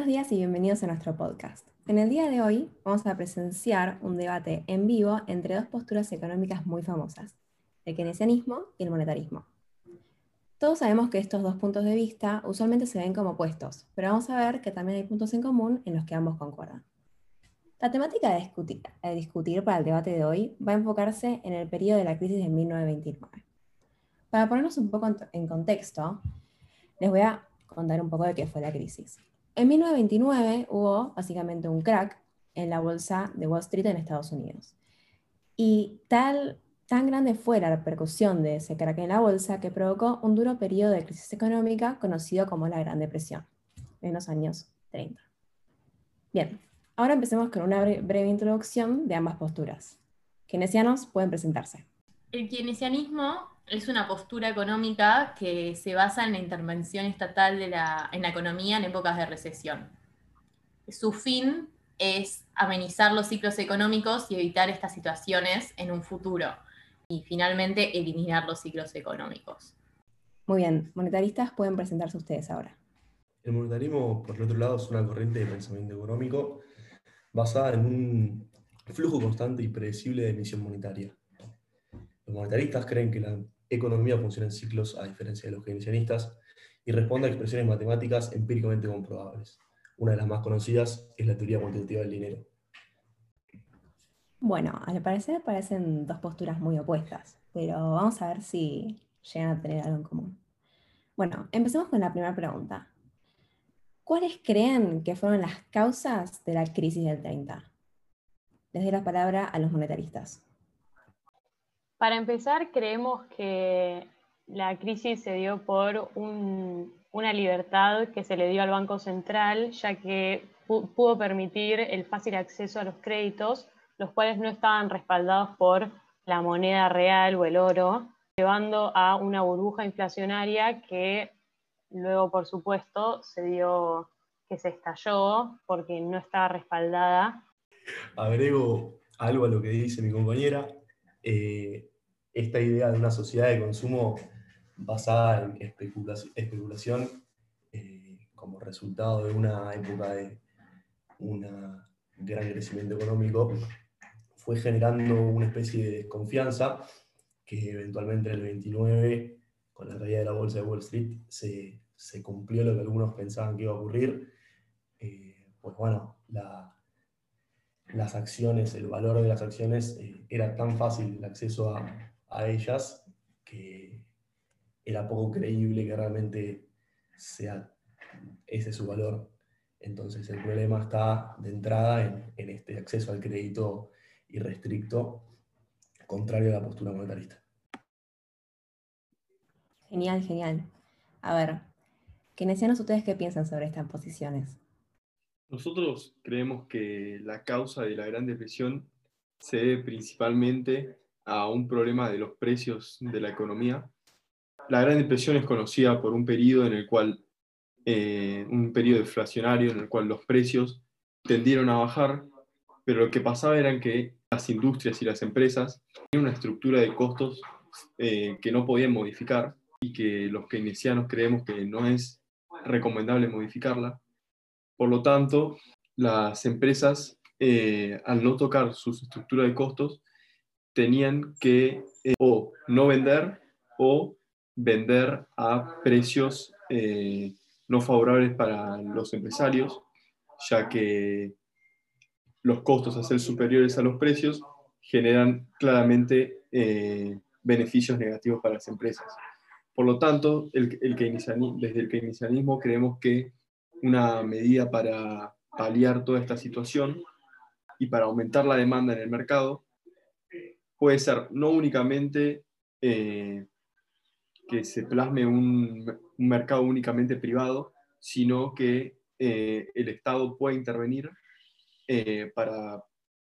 Buenos días y bienvenidos a nuestro podcast. En el día de hoy vamos a presenciar un debate en vivo entre dos posturas económicas muy famosas, el keynesianismo y el monetarismo. Todos sabemos que estos dos puntos de vista usualmente se ven como opuestos, pero vamos a ver que también hay puntos en común en los que ambos concuerdan. La temática de discutir, para el debate de hoy va a enfocarse en el periodo de la crisis de 1929. Para ponernos un poco en contexto, les voy a contar un poco de qué fue la crisis. En 1929 hubo básicamente un crack en la bolsa de Wall Street en Estados Unidos. Y tal, tan grande fue la repercusión de ese crack en la bolsa que provocó un duro periodo de crisis económica conocido como la Gran Depresión, en los años 30. Bien, ahora empecemos con una breve introducción de ambas posturas. Keynesianos pueden presentarse. El keynesianismo es una postura económica que se basa en la intervención estatal en la economía en épocas de recesión. Su fin es amenizar los ciclos económicos y evitar estas situaciones en un futuro. Y finalmente, eliminar los ciclos económicos. Muy bien, monetaristas pueden presentarse ustedes ahora. El monetarismo, por el otro lado, es una corriente de pensamiento económico basada en un flujo constante y predecible de emisión monetaria. Los monetaristas creen que la economía funciona en ciclos a diferencia de los keynesianistas y responde a expresiones matemáticas empíricamente comprobables. Una de las más conocidas es la teoría cuantitativa del dinero. Bueno, al parecer parecen dos posturas muy opuestas, pero vamos a ver si llegan a tener algo en común. Bueno, empecemos con la primera pregunta. ¿Cuáles creen que fueron las causas de la crisis del 30? Les doy la palabra a los monetaristas. Para empezar, creemos que la crisis se dio por una libertad que se le dio al Banco Central, ya que pudo permitir el fácil acceso a los créditos, los cuales no estaban respaldados por la moneda real o el oro, llevando a una burbuja inflacionaria que luego, por supuesto, se dio que se estalló porque no estaba respaldada. Agrego algo a lo que dice mi compañera. Eh, esta idea de una sociedad de consumo basada en especulación, eh, como resultado de una época de un gran crecimiento económico, fue generando una especie de desconfianza que eventualmente en el 29, con la caída de la bolsa de Wall Street, se, cumplió lo que algunos pensaban que iba a ocurrir. Eh, pues bueno, las acciones, el valor de las acciones eh, era tan fácil el acceso a, a ellas que era poco creíble que realmente sea ese su valor. Entonces el problema está de entrada en, este acceso al crédito irrestricto, contrario a la postura monetarista. Genial, genial. A ver, keynesianos, ¿ustedes qué piensan sobre estas posiciones? Nosotros creemos que la causa de la Gran Depresión se debe principalmente a un problema de los precios de la economía. La Gran Depresión es conocida por un periodo en el cual, eh, un periodo inflacionario en el cual los precios tendieron a bajar, pero lo que pasaba era que las industrias y las empresas tenían una estructura de costos eh, que no podían modificar y que los keynesianos creemos que no es recomendable modificarla. Por lo tanto, las empresas, eh, al no tocar su estructura de costos, tenían que eh, o no vender o vender a precios eh, no favorables para los empresarios, ya que los costos a ser superiores a los precios generan claramente eh, beneficios negativos para las empresas. Por lo tanto, el, el desde el keynesianismo creemos que una medida para paliar toda esta situación y para aumentar la demanda en el mercado puede ser no únicamente eh, que se plasme un, mercado únicamente privado, sino que eh, el Estado puede intervenir eh, para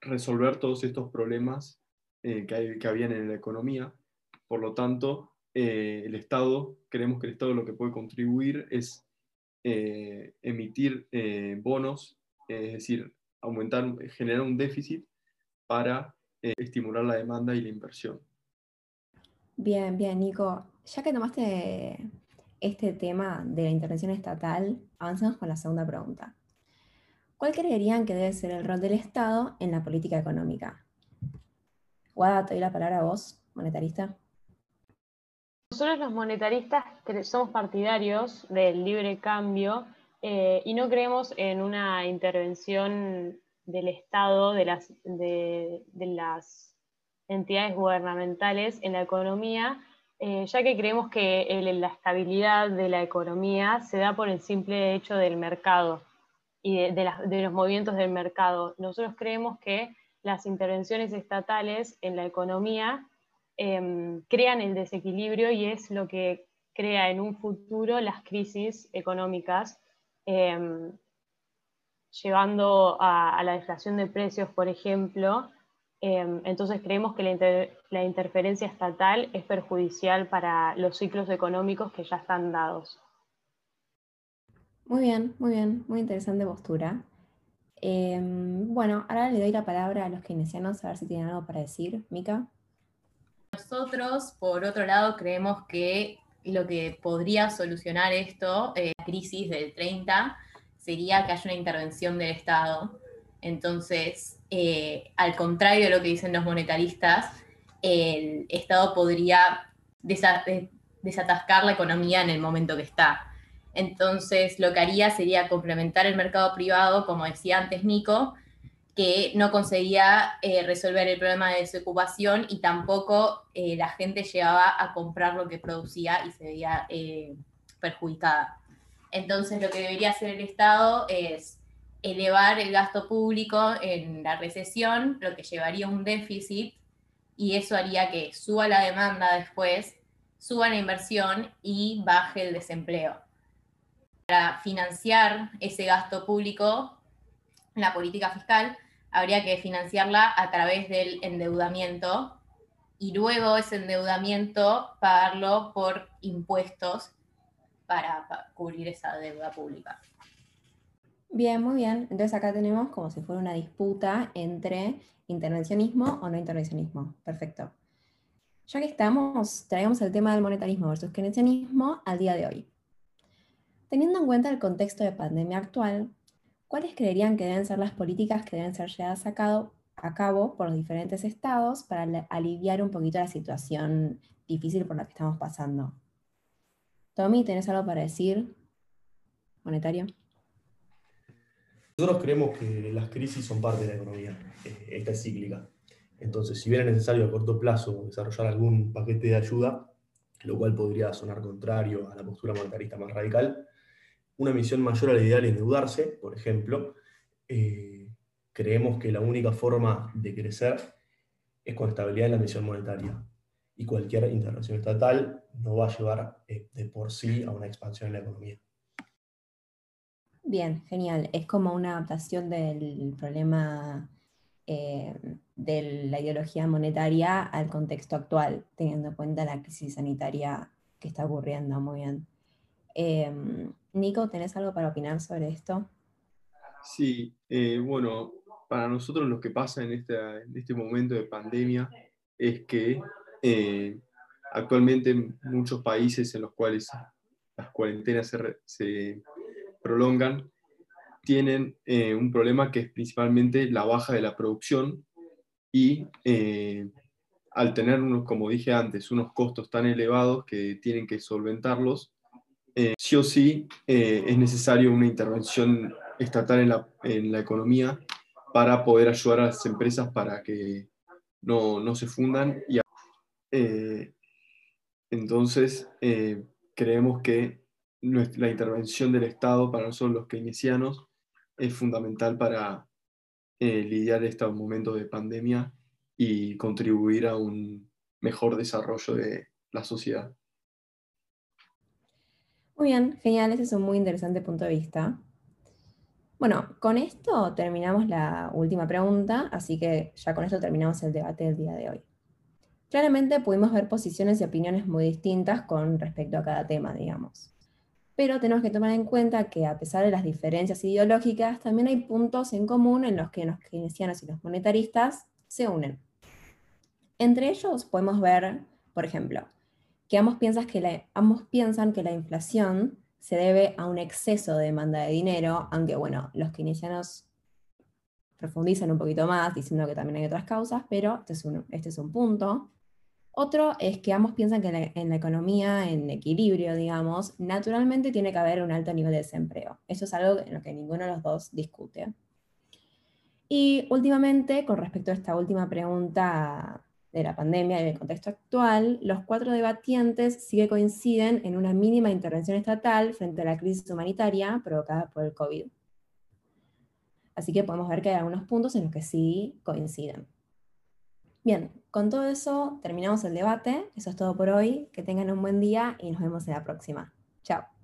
resolver todos estos problemas que, hay, que habían en la economía. Por lo tanto, el Estado, creemos que el Estado lo que puede contribuir es emitir bonos, es decir, aumentar, generar un déficit para eh, estimular la demanda y la inversión. Bien, bien, Nico. Ya que tomaste este tema de la intervención estatal, avanzamos con la segunda pregunta. ¿cuál creerían que debe ser el rol del Estado en la política económica? Guada, te doy la palabra a vos, monetarista. Nosotros los monetaristas somos partidarios del libre cambio eh, y no creemos en una intervención del Estado, de las, de, las entidades gubernamentales en la economía, eh, ya que creemos que la estabilidad de la economía se da por el simple hecho del mercado y de, los movimientos del mercado. Nosotros creemos que las intervenciones estatales en la economía em, crean el desequilibrio y es lo que crea en un futuro las crisis económicas em, llevando a, la deflación de precios, por ejemplo. Em, entonces creemos que la, interferencia estatal es perjudicial para los ciclos económicos que ya están dados. Muy bien, muy bien, muy interesante postura. Em, bueno, ahora le doy la palabra a los keynesianos a ver si tienen algo para decir. Mica. Nosotros, por otro lado, creemos que lo que podría solucionar esto, eh, la crisis del 30, sería que haya una intervención del Estado. Entonces, eh, al contrario de lo que dicen los monetaristas, el Estado podría desatascar la economía en el momento que está. Entonces, lo que haría sería complementar el mercado privado, como decía antes Nico, que no conseguía eh, resolver el problema de desocupación y tampoco eh, la gente llegaba a comprar lo que producía y se veía perjudicada. Entonces lo que debería hacer el Estado es elevar el gasto público en la recesión, lo que llevaría a un déficit y eso haría que suba la demanda después, suba la inversión y baje el desempleo. Para financiar ese gasto público, la política fiscal, habría que financiarla a través del endeudamiento y luego ese endeudamiento pagarlo por impuestos para, cubrir esa deuda pública. Bien, muy bien. Entonces acá tenemos como si fuera una disputa entre intervencionismo o no intervencionismo. Perfecto. Ya que estamos, traigamos el tema del monetarismo versus keynesianismo al día de hoy. Teniendo en cuenta el contexto de pandemia actual, ¿cuáles creerían que deben ser las políticas que deben ser llevadas a cabo, a cabo por los diferentes estados para aliviar un poquito la situación difícil por la que estamos pasando? Tommy, ¿tenés algo para decir? Monetario. Nosotros creemos que las crisis son parte de la economía. Eh, esta es cíclica. Entonces, si bien es necesario a corto plazo desarrollar algún paquete de ayuda, lo cual podría sonar contrario a la postura monetarista más radical, una misión mayor al ideal endeudarse, por ejemplo, eh, creemos que la única forma de crecer es con estabilidad en la misión monetaria y cualquier intervención estatal no va a llevar eh, de por sí a una expansión en la economía. Bien, genial. Es como una adaptación del problema eh, de la ideología monetaria al contexto actual, teniendo en cuenta la crisis sanitaria que está ocurriendo. Muy bien. Em, Nico, ¿tenés algo para opinar sobre esto? Sí, eh, bueno, para nosotros lo que pasa en, en este momento de pandemia es que eh, actualmente en muchos países en los cuales las cuarentenas se, prolongan, tienen eh, un problema que es principalmente la baja de la producción y eh, al tener, unos, como dije antes, unos costos tan elevados que tienen que solventarlos, sí o sí es necesario una intervención estatal en la, en la, economía para poder ayudar a las empresas para que no, no se fundan y eh, entonces, eh, creemos que la intervención del Estado para nosotros los keynesianos es fundamental para eh, lidiar estos momentos de pandemia y contribuir a un mejor desarrollo de la sociedad. Muy bien, genial, ese es un muy interesante punto de vista. Bueno, con esto terminamos la última pregunta, así que ya con esto terminamos el debate del día de hoy. Claramente pudimos ver posiciones y opiniones muy distintas con respecto a cada tema, digamos. Pero tenemos que tomar en cuenta que a pesar de las diferencias ideológicas, también hay puntos en común en los que los keynesianos y los monetaristas se unen. Entre ellos podemos ver, por ejemplo, que ambos, que la, ambos piensan que la inflación se debe a un exceso de demanda de dinero, aunque bueno, los keynesianos profundizan un poquito más diciendo que también hay otras causas, pero este es un, este es un punto. Otro es que ambos piensan que en la, economía, en equilibrio, digamos, naturalmente tiene que haber un alto nivel de desempleo. Eso es algo en lo que ninguno de los dos discute. Y últimamente, con respecto a esta última pregunta de la pandemia y del contexto actual, los cuatro debatientes sí que coinciden en una mínima intervención estatal frente a la crisis humanitaria provocada por el COVID. Así que podemos ver que hay algunos puntos en los que sí coinciden. Bien, con todo eso terminamos el debate. Eso es todo por hoy. Que tengan un buen día y nos vemos en la próxima. Chao.